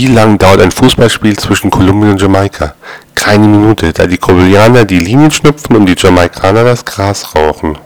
Wie lang dauert ein Fußballspiel zwischen Kolumbien und Jamaika? Keine Minute, da die Kolumbianer die Linien schnüpfen und die Jamaikaner das Gras rauchen.